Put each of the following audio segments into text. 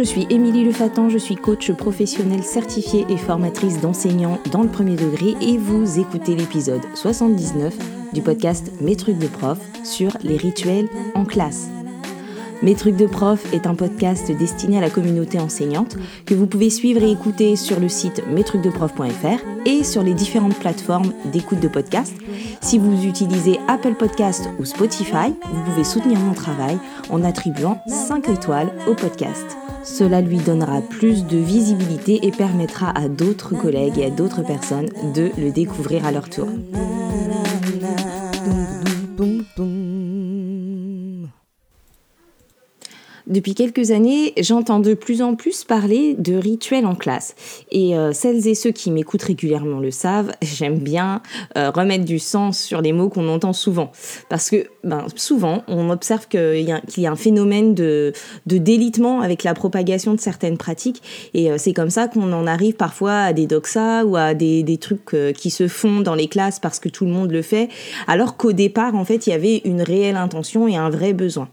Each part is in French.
je suis Émilie Lefatan, je suis coach professionnelle certifiée et formatrice d'enseignants dans le premier degré et vous écoutez l'épisode 79 du podcast Mes trucs de prof sur les rituels en classe. Mes trucs de prof est un podcast destiné à la communauté enseignante que vous pouvez suivre et écouter sur le site mestrucsdeprof.fr et sur les différentes plateformes d'écoute de podcast. Si vous utilisez Apple Podcast ou Spotify, vous pouvez soutenir mon travail en attribuant 5 étoiles au podcast. Cela lui donnera plus de visibilité et permettra à d'autres collègues et à d'autres personnes de le découvrir à leur tour. Depuis quelques années, j'entends de plus en plus parler de rituels en classe. Et euh, celles et ceux qui m'écoutent régulièrement le savent, j'aime bien euh, remettre du sens sur les mots qu'on entend souvent. Parce que ben, souvent, on observe qu'il y, a un phénomène de, délitement avec la propagation de certaines pratiques. Et euh, c'est comme ça qu'on en arrive parfois à des doxas ou à des, des trucs qui se font dans les classes parce que tout le monde le fait. Alors qu'au départ, en fait, il y avait une réelle intention et un vrai besoin.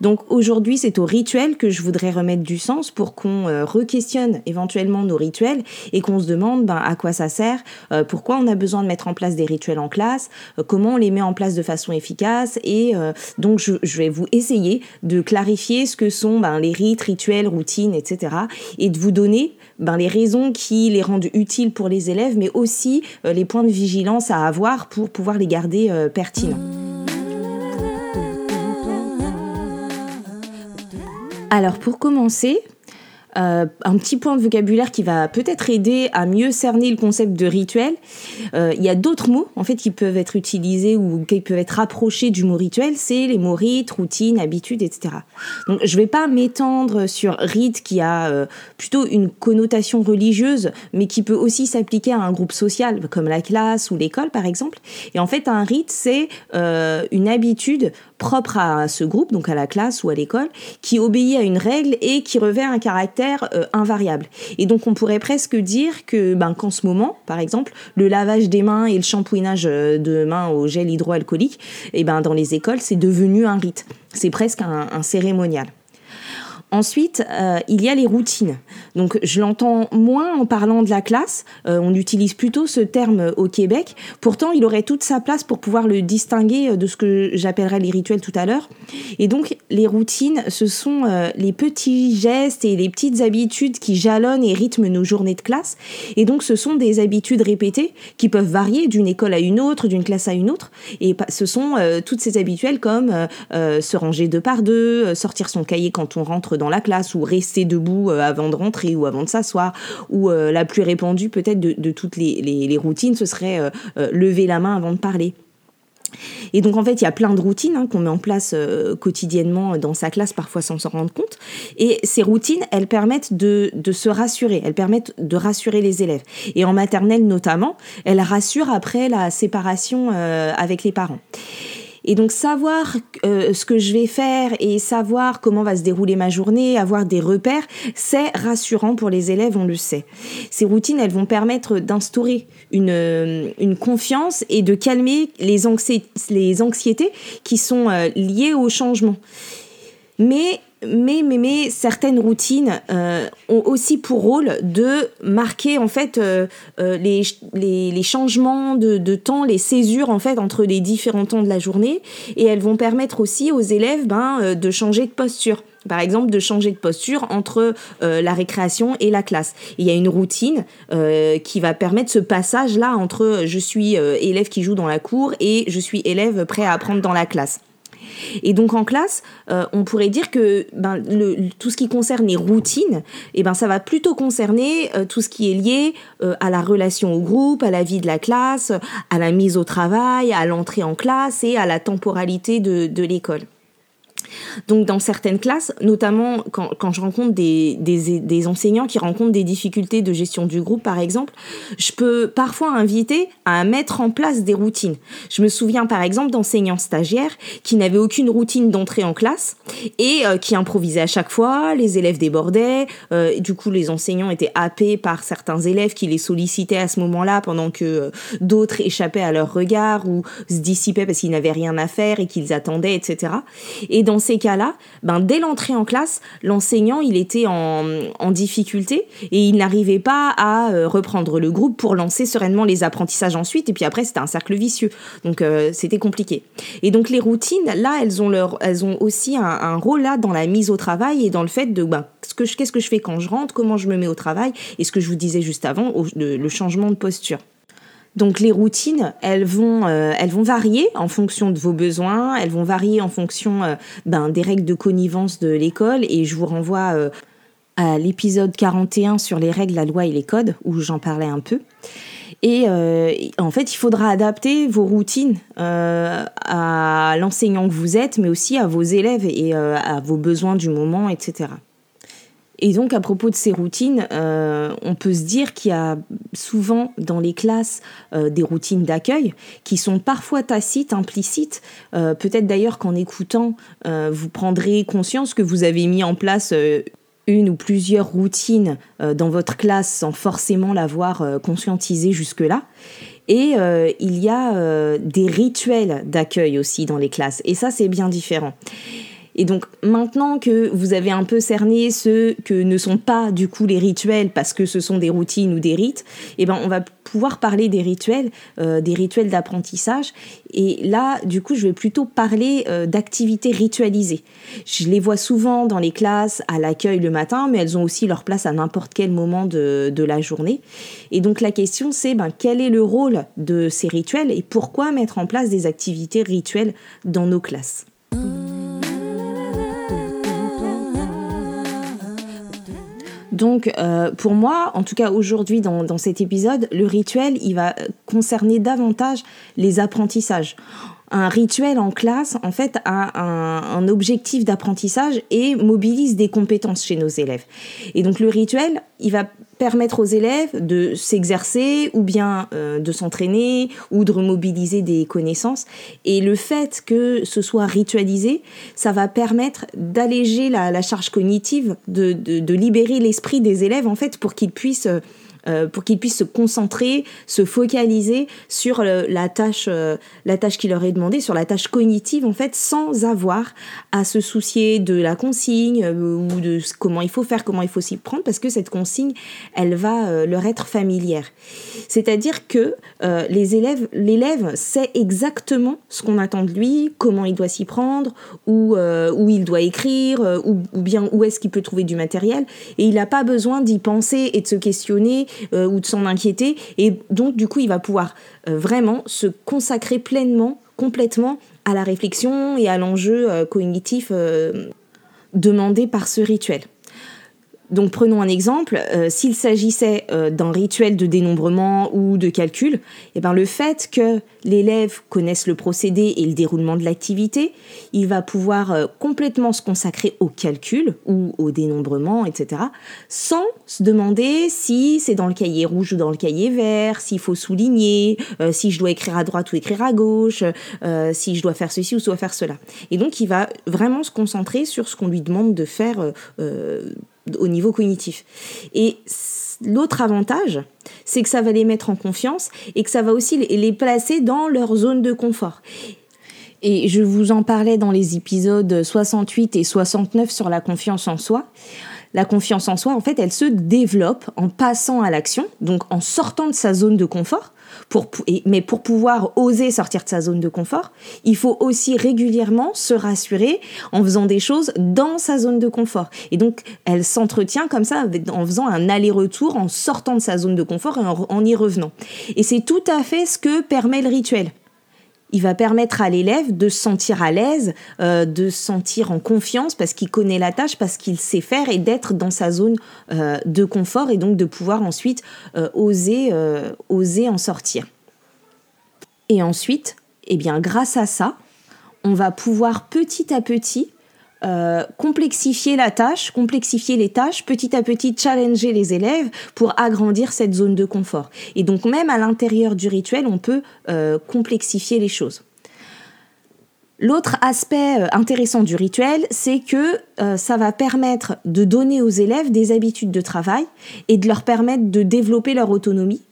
Donc aujourd'hui, c'est au rituel que je voudrais remettre du sens pour qu'on euh, re-questionne éventuellement nos rituels et qu'on se demande ben, à quoi ça sert, euh, pourquoi on a besoin de mettre en place des rituels en classe, euh, comment on les met en place de façon efficace. Et donc, je, vais vous essayer de clarifier ce que sont ben, les rites, rituels, routines, etc. et de vous donner ben, les raisons qui les rendent utiles pour les élèves, mais aussi les points de vigilance à avoir pour pouvoir les garder pertinents. Alors pour commencer, euh, un petit point de vocabulaire qui va peut-être aider à mieux cerner le concept de rituel. Euh, il y a d'autres mots en fait qui peuvent être utilisés ou qui peuvent être rapprochés du mot rituel, c'est les mots rite, routine, habitude, etc. Donc je vais pas m'étendre sur rite qui a euh, plutôt une connotation religieuse, mais qui peut aussi s'appliquer à un groupe social comme la classe ou l'école par exemple. Et en fait un rite c'est une habitude propre à ce groupe, donc à la classe ou à l'école, qui obéit à une règle et qui revêt un caractère euh, invariable. Et donc on pourrait presque dire que ben, qu'en ce moment, par exemple, le lavage des mains et le shampouinage euh, de mains au gel hydroalcoolique, et eh ben, dans les écoles, c'est devenu un rite. C'est presque un cérémonial. Ensuite, euh, il y a les routines. Donc, je l'entends moins en parlant de la classe. Euh, on utilise plutôt ce terme au Québec. Pourtant, il aurait toute sa place pour pouvoir le distinguer euh, de ce que j'appellerais les rituels tout à l'heure. Et donc, les routines, ce sont les petits gestes et les petites habitudes qui jalonnent et rythment nos journées de classe. Et donc, ce sont des habitudes répétées qui peuvent varier d'une école à une autre, d'une classe à une autre. Et ce sont toutes ces habituelles comme se ranger deux par deux, sortir son cahier quand on rentre dans la classe ou rester debout euh, avant de rentrer ou avant de s'asseoir ou euh, la plus répandue peut-être de, toutes les, routines ce serait euh, lever la main avant de parler. Et donc en fait, il y a plein de routines hein, qu'on met en place quotidiennement dans sa classe, parfois sans s'en rendre compte. Et ces routines, elles permettent de, de, se rassurer, elles permettent de rassurer les élèves. Et en maternelle notamment, elles rassurent après la séparation avec les parents. Et donc savoir euh, ce que je vais faire et savoir comment va se dérouler ma journée, avoir des repères, c'est rassurant pour les élèves, on le sait. Ces routines, elles vont permettre d'instaurer une, euh, une confiance et de calmer les, les anxiétés qui sont euh, liées au changement. Mais mais, mais, mais certaines routines euh, ont aussi pour rôle de marquer en fait euh, euh, les, les, les, changements de, de, temps, les césures en fait entre les différents temps de la journée et elles vont permettre aussi aux élèves ben, de changer de posture. Par exemple, de changer de posture entre la récréation et la classe. il y a une routine qui va permettre ce passage-là entre je suis élève qui joue dans la cour et je suis élève prêt à apprendre dans la classe. Et donc en classe, euh, on pourrait dire que ben, tout ce qui concerne les routines, eh ben, ça va plutôt concerner euh, tout ce qui est lié euh, à la relation au groupe, à la vie de la classe, à la mise au travail, à l'entrée en classe et à la temporalité de l'école. Donc dans certaines classes, notamment quand, quand je rencontre des, des, enseignants qui rencontrent des difficultés de gestion du groupe, par exemple, je peux parfois inviter à mettre en place des routines. Je me souviens par exemple d'enseignants stagiaires qui n'avaient aucune routine d'entrée en classe et euh, qui improvisaient à chaque fois, les élèves débordaient, euh, du coup les enseignants étaient happés par certains élèves qui les sollicitaient à ce moment-là pendant que euh, d'autres échappaient à leur regard ou se dissipaient parce qu'ils n'avaient rien à faire et qu'ils attendaient, etc. Et dans ces cas-là, ben, dès l'entrée en classe, l'enseignant, il était en, difficulté et il n'arrivait pas à euh, reprendre le groupe pour lancer sereinement les apprentissages ensuite. Et puis après, c'était un cercle vicieux. Donc, euh, c'était compliqué. Et donc, les routines, là, elles ont, leur, elles ont aussi un, rôle là dans la mise au travail et dans le fait de ben, qu'est-ce que je fais quand je rentre, comment je me mets au travail et ce que je vous disais juste avant, le changement de posture. Donc les routines, elles vont, euh, elles vont varier en fonction de vos besoins, elles vont varier en fonction euh, ben, des règles de connivence de l'école. Et je vous renvoie euh, à l'épisode 41 sur les règles, la loi et les codes, où j'en parlais un peu. Et en fait, il faudra adapter vos routines à l'enseignant que vous êtes, mais aussi à vos élèves et à vos besoins du moment, etc. Et donc, à propos de ces routines, euh, on peut se dire qu'il y a souvent dans les classes euh, des routines d'accueil qui sont parfois tacites, implicites. Euh, peut-être d'ailleurs qu'en écoutant, vous prendrez conscience que vous avez mis en place une ou plusieurs routines dans votre classe sans forcément l'avoir conscientisé jusque-là. Et il y a des rituels d'accueil aussi dans les classes. Et ça, c'est bien différent. Et donc maintenant que vous avez un peu cerné ceux que ne sont pas du coup les rituels parce que ce sont des routines ou des rites, eh ben on va pouvoir parler des rituels, euh, des rituels d'apprentissage. Et là, du coup, je vais plutôt parler euh, d'activités ritualisées. Je les vois souvent dans les classes à l'accueil le matin, mais elles ont aussi leur place à n'importe quel moment de, de, la journée. Et donc la question, c'est ben, quel est le rôle de ces rituels et pourquoi mettre en place des activités rituelles dans nos classes? Donc, euh, pour moi, en tout cas aujourd'hui dans, dans, cet épisode, le rituel, il va concerner davantage les apprentissages un rituel en classe, en fait, a un, objectif d'apprentissage et mobilise des compétences chez nos élèves. Et donc le rituel, il va permettre aux élèves de s'exercer ou bien euh, de s'entraîner ou de remobiliser des connaissances. Et le fait que ce soit ritualisé, ça va permettre d'alléger la, charge cognitive, de, de libérer l'esprit des élèves, en fait, pour qu'ils puissent euh, pour qu'ils puissent se concentrer, se focaliser sur la tâche, euh, la tâche qui leur est demandée, sur la tâche cognitive en fait, sans avoir à se soucier de la consigne euh, ou de comment il faut faire, comment il faut s'y prendre, parce que cette consigne, elle va leur être familière. C'est-à-dire que élèves, l'élève sait exactement ce qu'on attend de lui, comment il doit s'y prendre, où, où il doit écrire, ou bien où est-ce qu'il peut trouver du matériel, et il n'a pas besoin d'y penser et de se questionner euh, ou de s'en inquiéter. Et donc, du coup, il va pouvoir euh, vraiment se consacrer pleinement, complètement à la réflexion et à l'enjeu euh, cognitif demandé par ce rituel. Donc prenons un exemple, euh, s'il s'agissait euh, d'un rituel de dénombrement ou de calcul, eh ben, le fait que l'élève connaisse le procédé et le déroulement de l'activité, il va pouvoir euh, complètement se consacrer au calcul ou au dénombrement, etc., sans se demander si c'est dans le cahier rouge ou dans le cahier vert, s'il faut souligner, si je dois écrire à droite ou écrire à gauche, si je dois faire ceci ou soit faire cela. Et donc il va vraiment se concentrer sur ce qu'on lui demande de faire au niveau cognitif. Et l'autre avantage, c'est que ça va les mettre en confiance et que ça va aussi les placer dans leur zone de confort. Et je vous en parlais dans les épisodes 68 et 69 sur la confiance en soi. La confiance en soi, en fait, elle se développe en passant à l'action, donc en sortant de sa zone de confort, mais pour pouvoir oser sortir de sa zone de confort, il faut aussi régulièrement se rassurer en faisant des choses dans sa zone de confort. Et donc, elle s'entretient comme ça en faisant un aller-retour, en sortant de sa zone de confort et en y revenant. Et c'est tout à fait ce que permet le rituel il va permettre à l'élève de se sentir à l'aise, euh, de se sentir en confiance parce qu'il connaît la tâche, parce qu'il sait faire et d'être dans sa zone euh, de confort et donc de pouvoir ensuite euh, oser, oser en sortir. Et ensuite, eh bien, grâce à ça, on va pouvoir petit à petit euh, complexifier la tâche, complexifier les tâches, petit à petit challenger les élèves pour agrandir cette zone de confort. Et donc même à l'intérieur du rituel, on peut euh, complexifier les choses. L'autre aspect euh, intéressant du rituel, c'est que ça va permettre de donner aux élèves des habitudes de travail et de leur permettre de développer leur autonomie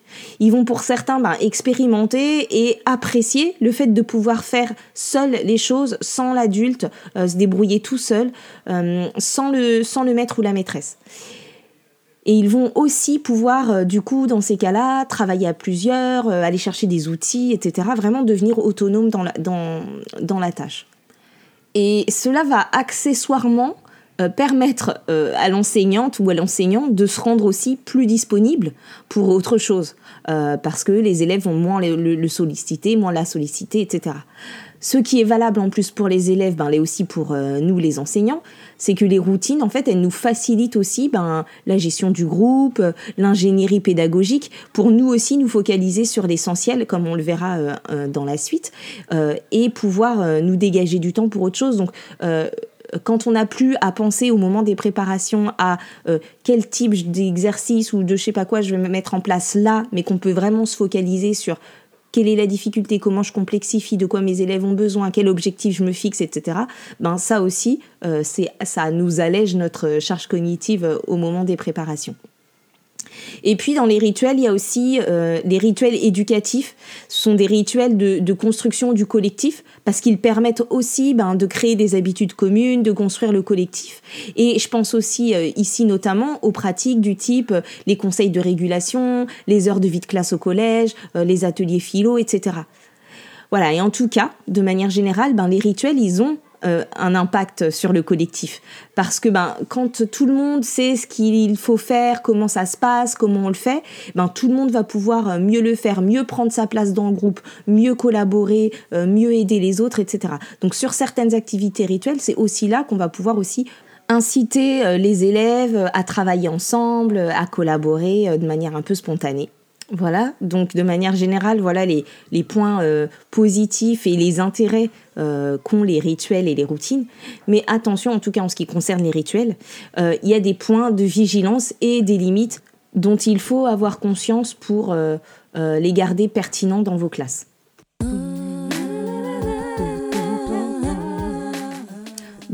Ils vont pour certains ben, expérimenter et apprécier le fait de pouvoir faire seul les choses sans l'adulte, euh, se débrouiller tout seul, euh, sans, le, sans le maître ou la maîtresse. Et ils vont aussi pouvoir, euh, du coup, dans ces cas-là, travailler à plusieurs, aller chercher des outils, etc. Vraiment devenir autonome dans la, dans, dans la tâche. Et cela va accessoirement euh, permettre euh, à l'enseignante ou à l'enseignant de se rendre aussi plus disponible pour autre chose, euh, parce que les élèves vont moins le, solliciter, moins la solliciter, etc. Ce qui est valable en plus pour les élèves, ben, l'est aussi pour nous les enseignants, c'est que les routines, en fait, elles nous facilitent aussi ben, la gestion du groupe, l'ingénierie pédagogique, pour nous aussi nous focaliser sur l'essentiel, comme on le verra dans la suite, et pouvoir nous dégager du temps pour autre chose. Donc, quand on n'a plus à penser au moment des préparations à euh, quel type d'exercice ou de je sais pas quoi je vais me mettre en place là, mais qu'on peut vraiment se focaliser sur quelle est la difficulté, comment je complexifie, de quoi mes élèves ont besoin, quel objectif je me fixe, etc. Ben ça aussi, euh, ça nous allège notre charge cognitive euh, au moment des préparations. Et puis dans les rituels, il y a aussi euh, les rituels éducatifs. Ce sont des rituels de, construction du collectif parce qu'ils permettent aussi ben, de créer des habitudes communes, de construire le collectif. Et je pense aussi euh, ici notamment aux pratiques du type euh, les conseils de régulation, les heures de vie de classe au collège, les ateliers philo, etc. Voilà, et en tout cas, de manière générale, ben, les rituels, ils ont euh, un impact sur le collectif. Parce que ben, quand tout le monde sait ce qu'il faut faire, comment ça se passe, comment on le fait, ben, tout le monde va pouvoir euh, mieux le faire, mieux prendre sa place dans le groupe, mieux collaborer, euh, mieux aider les autres, etc. Donc sur certaines activités rituelles, c'est aussi là qu'on va pouvoir aussi inciter les élèves à travailler ensemble, à collaborer de manière un peu spontanée. Voilà, donc de manière générale, voilà les, les points euh, positifs et les intérêts euh, qu'ont les rituels et les routines. Mais attention, en tout cas en ce qui concerne les rituels, euh, il y a des points de vigilance et des limites dont il faut avoir conscience pour les garder pertinents dans vos classes.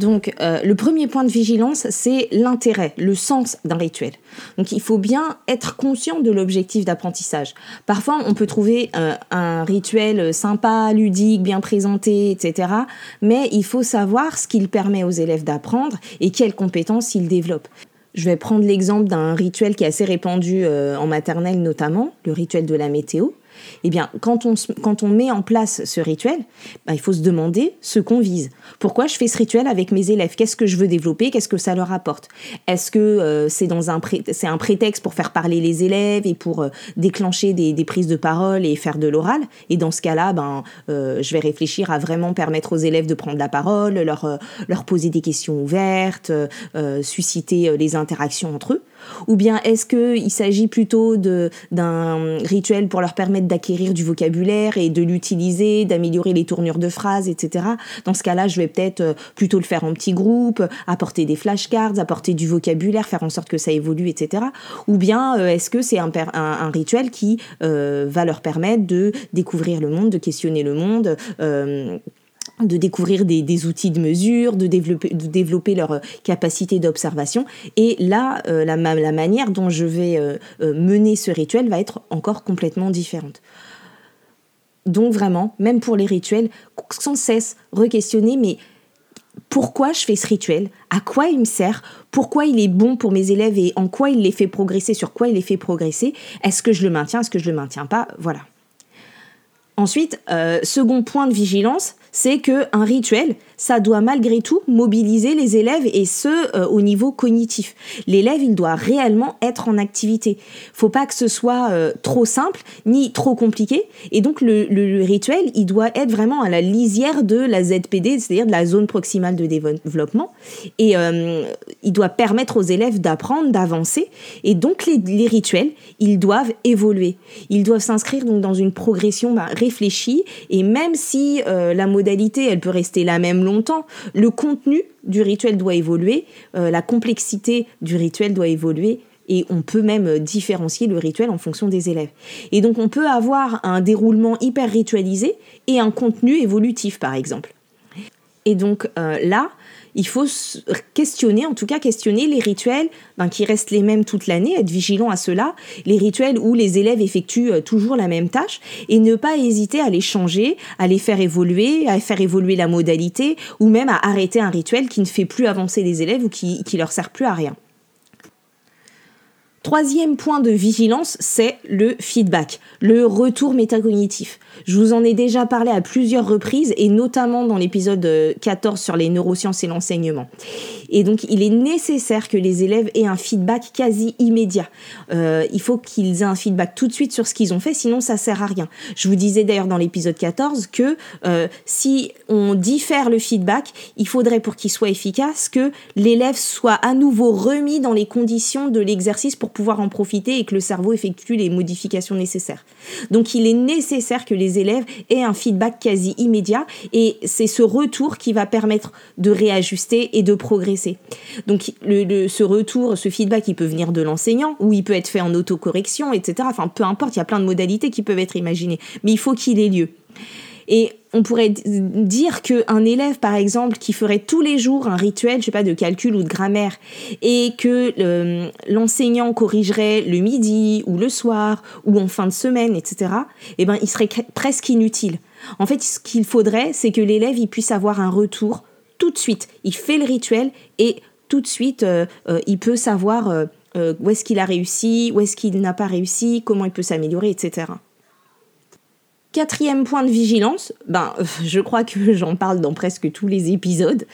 Donc, euh, le premier point de vigilance, c'est l'intérêt, le sens d'un rituel. Donc, il faut bien être conscient de l'objectif d'apprentissage. Parfois, on peut trouver euh, un rituel sympa, ludique, bien présenté, etc. Mais il faut savoir ce qu'il permet aux élèves d'apprendre et quelles compétences il développe. Je vais prendre l'exemple d'un rituel qui est assez répandu euh, en maternelle notamment, le rituel de la météo. Eh bien, quand on, quand on met en place ce rituel, bah, il faut se demander ce qu'on vise. Pourquoi je fais ce rituel avec mes élèves? Qu'est-ce que je veux développer? Qu'est-ce que ça leur apporte? Est-ce que euh, c'est un un prétexte pour faire parler les élèves et pour euh, déclencher des, des, prises de parole et faire de l'oral? Et dans ce cas-là, ben, euh, je vais réfléchir à vraiment permettre aux élèves de prendre la parole, leur, leur poser des questions ouvertes, susciter les interactions entre eux. Ou bien est-ce qu'il s'agit plutôt d'un rituel pour leur permettre d'acquérir du vocabulaire et de l'utiliser, d'améliorer les tournures de phrases, etc. Dans ce cas-là, je vais peut-être euh, plutôt le faire en petits groupes, apporter des flashcards, apporter du vocabulaire, faire en sorte que ça évolue, etc. Ou bien euh, est-ce que c'est un, rituel qui euh, va leur permettre de découvrir le monde, de questionner le monde de découvrir des, outils de mesure, de développer, de développer leur euh, capacité d'observation. Et là, euh, la, la, manière dont je vais euh, mener ce rituel va être encore complètement différente. Donc vraiment, même pour les rituels, sans cesse re-questionner, mais pourquoi je fais ce rituel? À quoi il me sert? Pourquoi il est bon pour mes élèves et en quoi il les fait progresser? Sur quoi il les fait progresser? Est-ce que je le maintiens? Est-ce que je le maintiens pas? Voilà. Ensuite, second point de vigilance, c'est que un rituel, ça doit malgré tout mobiliser les élèves et ce euh, au niveau cognitif. L'élève, il doit réellement être en activité. Faut pas que ce soit euh, trop simple ni trop compliqué. Et donc le, rituel, il doit être vraiment à la lisière de la ZPD, c'est-à-dire de la zone proximale de développement. Et euh, il doit permettre aux élèves d'apprendre, d'avancer. Et donc les, rituels, ils doivent évoluer. Ils doivent s'inscrire donc dans une progression bah, réfléchie. Et même si la elle peut rester la même longtemps. Le contenu du rituel doit évoluer, euh, la complexité du rituel doit évoluer et on peut même euh, différencier le rituel en fonction des élèves. Et donc on peut avoir un déroulement hyper ritualisé et un contenu évolutif par exemple. Et donc là, il faut questionner, en tout cas questionner les rituels ben, qui restent les mêmes toute l'année, être vigilant à cela, les rituels où les élèves effectuent euh, toujours la même tâche et ne pas hésiter à les changer, à les faire évoluer, à faire évoluer la modalité ou même à arrêter un rituel qui ne fait plus avancer les élèves ou qui, qui leur sert plus à rien. Troisième point de vigilance, c'est le feedback, le retour métacognitif. Je vous en ai déjà parlé à plusieurs reprises et notamment dans l'épisode 14 sur les neurosciences et l'enseignement. Et donc, il est nécessaire que les élèves aient un feedback quasi immédiat. Euh, il faut qu'ils aient un feedback tout de suite sur ce qu'ils ont fait, sinon ça sert à rien. Je vous disais d'ailleurs dans l'épisode 14 que euh, si on diffère le feedback, il faudrait pour qu'il soit efficace que l'élève soit à nouveau remis dans les conditions de l'exercice pour pouvoir en profiter et que le cerveau effectue les modifications nécessaires. Donc, il est nécessaire que les élèves aient un feedback quasi immédiat et c'est ce retour qui va permettre de réajuster et de progresser. Donc le, ce retour, ce feedback, il peut venir de l'enseignant ou il peut être fait en autocorrection, etc. Enfin, peu importe, il y a plein de modalités qui peuvent être imaginées, mais il faut qu'il ait lieu. Et on pourrait dire qu'un élève, par exemple, qui ferait tous les jours un rituel, je sais pas, de calcul ou de grammaire, et que euh, l'enseignant corrigerait le midi ou le soir ou en fin de semaine, etc., eh ben, il serait presque inutile. En fait, ce qu'il faudrait, c'est que l'élève il puisse avoir un retour tout de suite. Il fait le rituel et tout de suite, euh, euh, il peut savoir où est-ce qu'il a réussi, où est-ce qu'il n'a pas réussi, comment il peut s'améliorer, etc. Quatrième point de vigilance, ben, je crois que j'en parle dans presque tous les épisodes,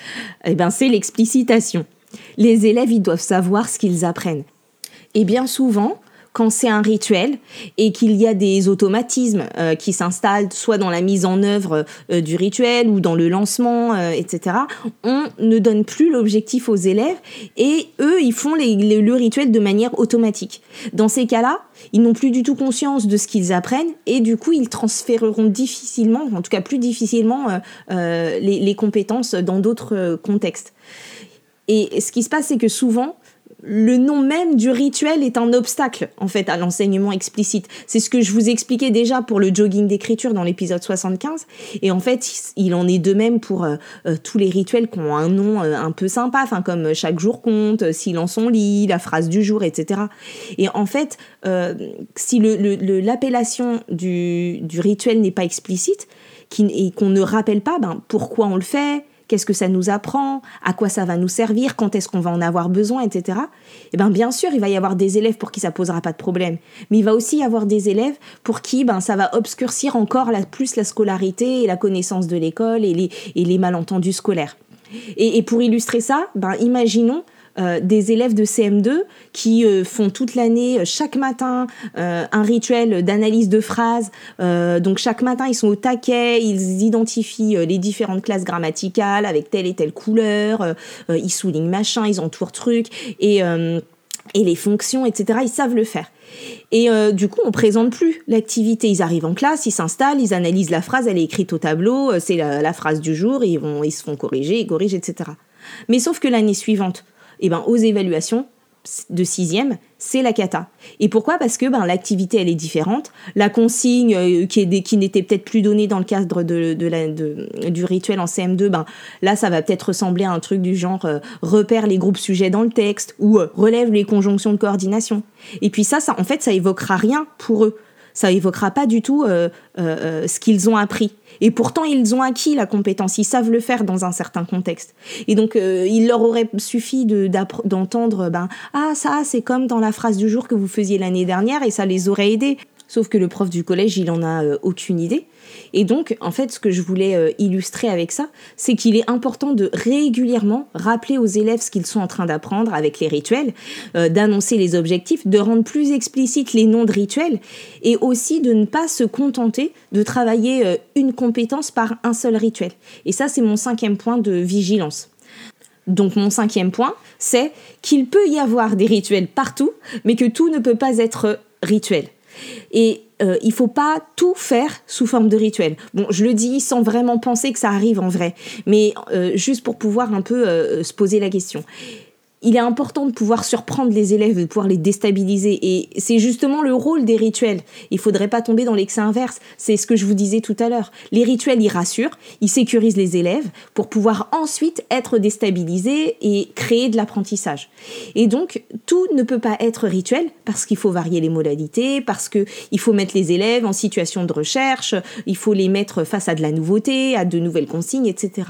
eh ben, c'est l'explicitation. Les élèves, doivent savoir ce qu'ils apprennent. Et bien souvent, quand c'est un rituel et qu'il y a des automatismes euh, qui s'installent soit dans la mise en œuvre euh, du rituel ou dans le lancement, euh, etc., on ne donne plus l'objectif aux élèves et eux, ils font le rituel de manière automatique. Dans ces cas-là, ils n'ont plus du tout conscience de ce qu'ils apprennent et du coup, ils transféreront difficilement, en tout cas plus difficilement, les, les compétences dans d'autres contextes. Et ce qui se passe, c'est que souvent, le nom même du rituel est un obstacle en fait à l'enseignement explicite. C'est ce que je vous expliquais déjà pour le jogging d'écriture dans l'épisode 75 et en fait il en est de même pour euh, euh, tous les rituels qui ont un nom euh, un peu sympa, comme chaque jour compte, silence on lit, la phrase du jour, etc. Et en fait si l'appellation du, rituel n'est pas explicite et qu'on ne rappelle pas ben, pourquoi on le fait, qu'est-ce que ça nous apprend, à quoi ça va nous servir, quand est-ce qu'on va en avoir besoin, etc. Eh bien, bien sûr, il va y avoir des élèves pour qui ça posera pas de problème, mais il va aussi y avoir des élèves pour qui ben, ça va obscurcir encore plus la scolarité et la connaissance de l'école et les, et malentendus scolaires. Et, et pour illustrer ça, ben, imaginons euh, des élèves de CM2 qui euh, font toute l'année, euh, chaque matin, un rituel d'analyse de phrases. donc chaque matin, ils sont au taquet, ils identifient les différentes classes grammaticales avec telle et telle couleur, ils soulignent machin, ils entourent truc et et les fonctions, etc. Ils savent le faire. Et du coup, on présente plus l'activité. Ils arrivent en classe, ils s'installent, ils analysent la phrase, elle est écrite au tableau, c'est la, la, phrase du jour, ils, vont, ils se font corriger, ils corrigent, etc. Mais sauf que l'année suivante, eh ben, aux évaluations de sixième, c'est la cata. Et pourquoi? Parce que ben, l'activité, elle est différente. La consigne euh, qui, qui n'était peut-être plus donnée dans le cadre de, de, du rituel en CM2, ben, là, ça va peut-être ressembler à un truc du genre euh, repère les groupes sujets dans le texte ou euh, relève les conjonctions de coordination. Et puis ça, ça, en fait, ça évoquera rien pour eux ça évoquera pas du tout euh, euh, euh, ce qu'ils ont appris. Et pourtant, ils ont acquis la compétence, ils savent le faire dans un certain contexte. Et donc, il leur aurait suffi d'entendre, ben, ah, ça, c'est comme dans la phrase du jour que vous faisiez l'année dernière, et ça les aurait aidés. Sauf que le prof du collège, il en a aucune idée. Et donc, en fait, ce que je voulais euh, illustrer avec ça, c'est qu'il est important de régulièrement rappeler aux élèves ce qu'ils sont en train d'apprendre avec les rituels, euh, d'annoncer les objectifs, de rendre plus explicites les noms de rituels, et aussi de ne pas se contenter de travailler euh, une compétence par un seul rituel. Et ça, c'est mon cinquième point de vigilance. Donc mon cinquième point, c'est qu'il peut y avoir des rituels partout, mais que tout ne peut pas être rituel. Et euh, il faut pas tout faire sous forme de rituel. Bon, je le dis sans vraiment penser que ça arrive en vrai, mais euh, juste pour pouvoir un peu euh, se poser la question. Il est important de pouvoir surprendre les élèves, de pouvoir les déstabiliser. Et c'est justement le rôle des rituels. Il faudrait pas tomber dans l'excès inverse. C'est ce que je vous disais tout à l'heure. Les rituels, ils rassurent, ils sécurisent les élèves pour pouvoir ensuite être déstabilisés et créer de l'apprentissage. Et donc, tout ne peut pas être rituel parce qu'il faut varier les modalités, parce qu'il faut mettre les élèves en situation de recherche, il faut les mettre face à de la nouveauté, à de nouvelles consignes, etc.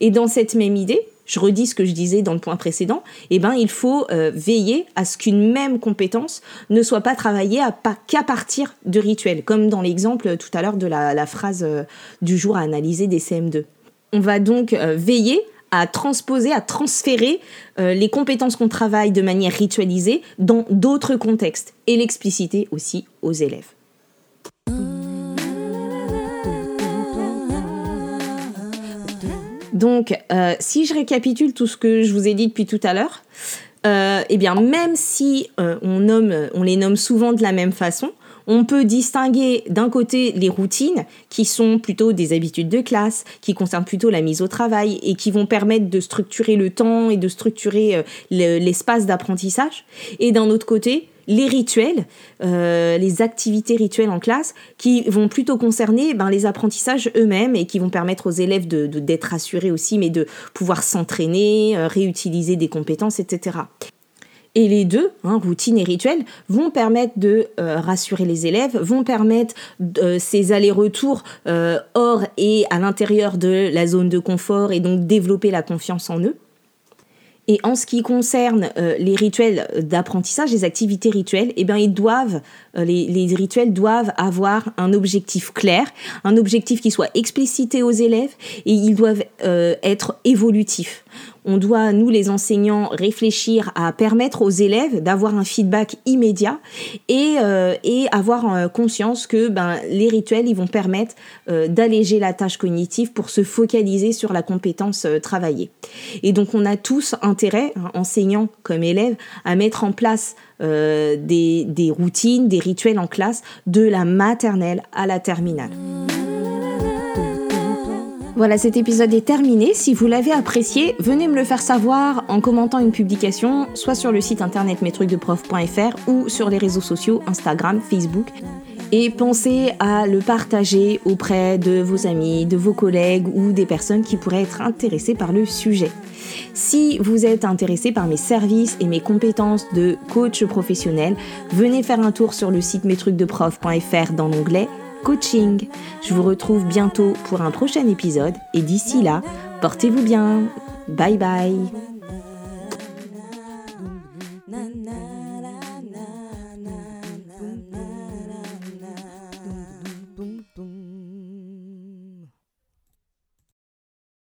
Et dans cette même idée, je redis ce que je disais dans le point précédent, eh ben, il faut euh, veiller à ce qu'une même compétence ne soit pas travaillée qu'à partir de rituels, comme dans l'exemple tout à l'heure de la, phrase euh, du jour à analyser des CM2. On va donc euh, veiller à transposer, à transférer les compétences qu'on travaille de manière ritualisée dans d'autres contextes et l'expliciter aussi aux élèves. Donc, euh, si je récapitule tout ce que je vous ai dit depuis tout à l'heure, euh, eh bien, même si euh, on, les nomme souvent de la même façon, on peut distinguer d'un côté les routines qui sont plutôt des habitudes de classe, qui concernent plutôt la mise au travail et qui vont permettre de structurer le temps et de structurer l'espace d'apprentissage. Et d'un autre côté, les rituels, euh, les activités rituelles en classe, qui vont plutôt concerner ben, les apprentissages eux-mêmes et qui vont permettre aux élèves de, d'être assurés aussi, mais de pouvoir s'entraîner, euh, réutiliser des compétences, etc. Et les deux, hein, routine et rituel, vont permettre de euh, rassurer les élèves, vont permettre ces allers-retours hors et à l'intérieur de la zone de confort et donc développer la confiance en eux. Et en ce qui concerne euh, les rituels d'apprentissage, les activités rituelles, eh bien, ils doivent, euh, les, rituels doivent avoir un objectif clair, un objectif qui soit explicité aux élèves et ils doivent euh, être évolutifs on doit, nous les enseignants, réfléchir à permettre aux élèves d'avoir un feedback immédiat et, euh, avoir euh, conscience que ben, les rituels, ils vont permettre euh, d'alléger la tâche cognitive pour se focaliser sur la compétence travaillée. Et donc on a tous intérêt, hein, enseignants comme élèves, à mettre en place des routines, des rituels en classe de la maternelle à la terminale. Voilà, cet épisode est terminé. Si vous l'avez apprécié, venez me le faire savoir en commentant une publication, soit sur le site internet mestrucsdeprof.fr ou sur les réseaux sociaux Instagram, Facebook. Et pensez à le partager auprès de vos amis, de vos collègues ou des personnes qui pourraient être intéressées par le sujet. Si vous êtes intéressé par mes services et mes compétences de coach professionnel, venez faire un tour sur le site mestrucsdeprof.fr dans l'onglet coaching. Je vous retrouve bientôt pour un prochain épisode et d'ici là, portez-vous bien. Bye bye.